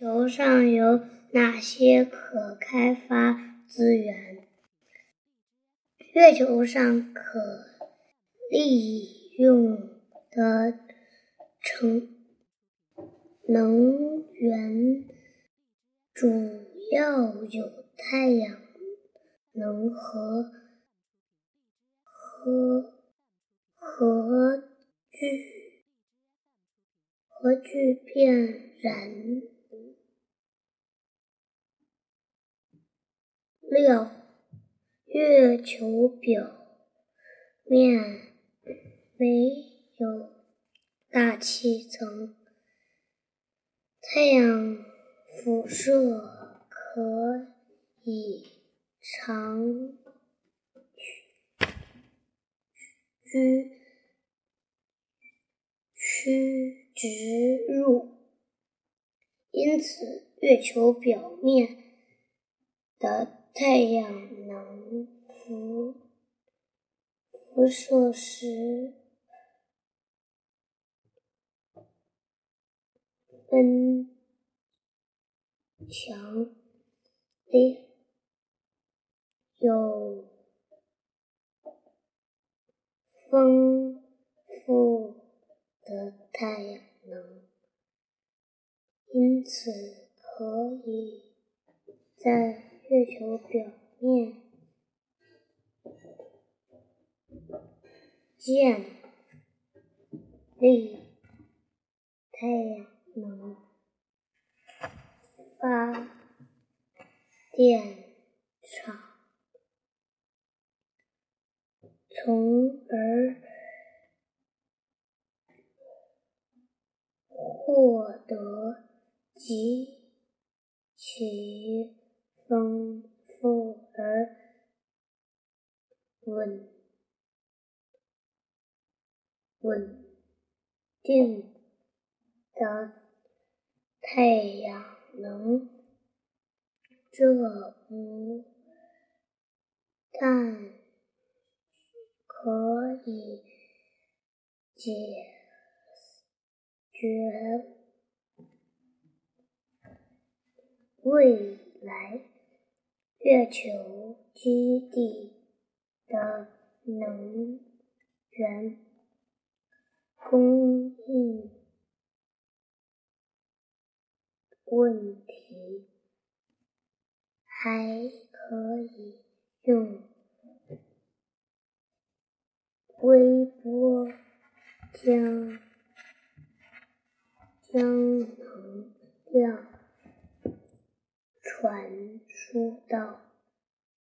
球上有哪些可开发资源？月球上可利用的成能源主要有太阳能和核核聚核聚变燃料。月球表面没有大气层，太阳辐射可以长驱驱直入，因此月球表面的。太阳能辐辐射时分强烈，有丰富的太阳能，因此可以在。月球表面建立太阳能发电厂，从而获得极其。丰富而稳稳定的太阳能，这不但可以解决未来。月球基地的能源供应问题，还可以用微波将将能量。传输到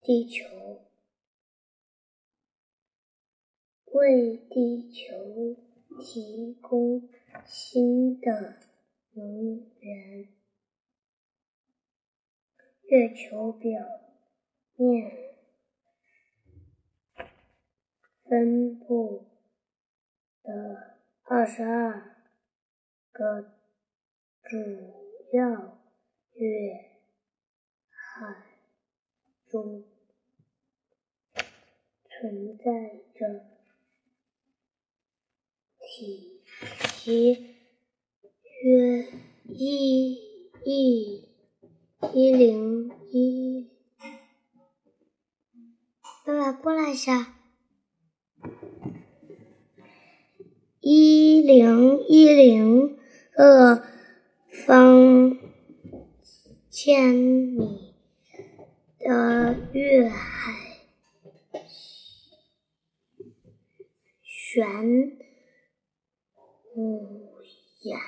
地球，为地球提供新的能源。月球表面分布的二十二个主要月。海中存在着体积约一亿一零一，爸爸过来一下，一零一零个方千米。的月海玄武岩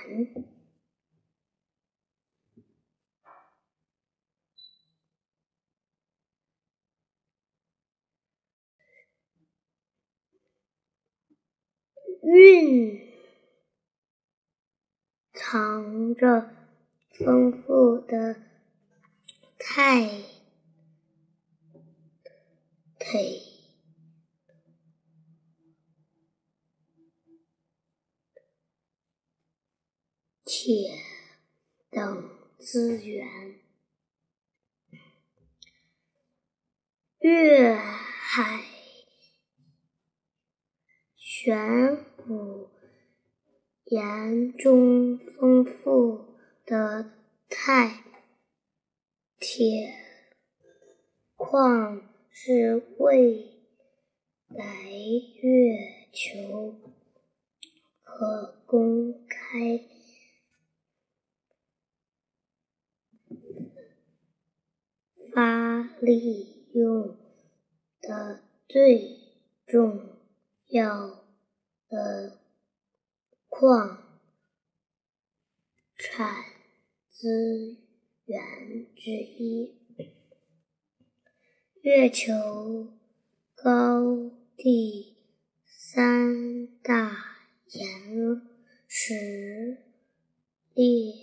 蕴藏着丰富的太。铁、铁等资源，月海玄武岩中丰富的钛。铁矿是未来月球可公开发利用的最重要的矿产资源之一。月球高地三大岩石列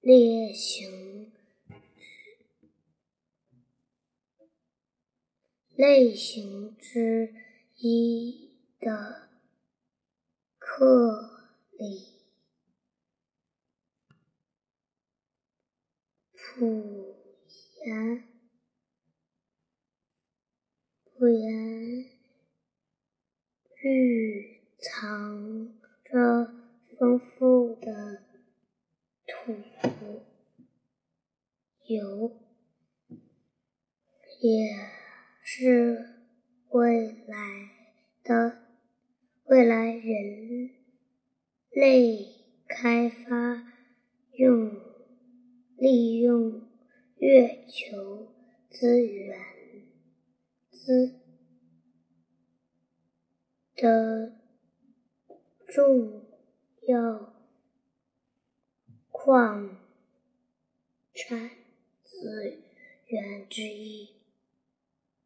列型类型之一的克里普岩。普岩蕴藏着丰富的土油，也是未来的未来人类开发用利用月球资源。资的重要矿产资源之一。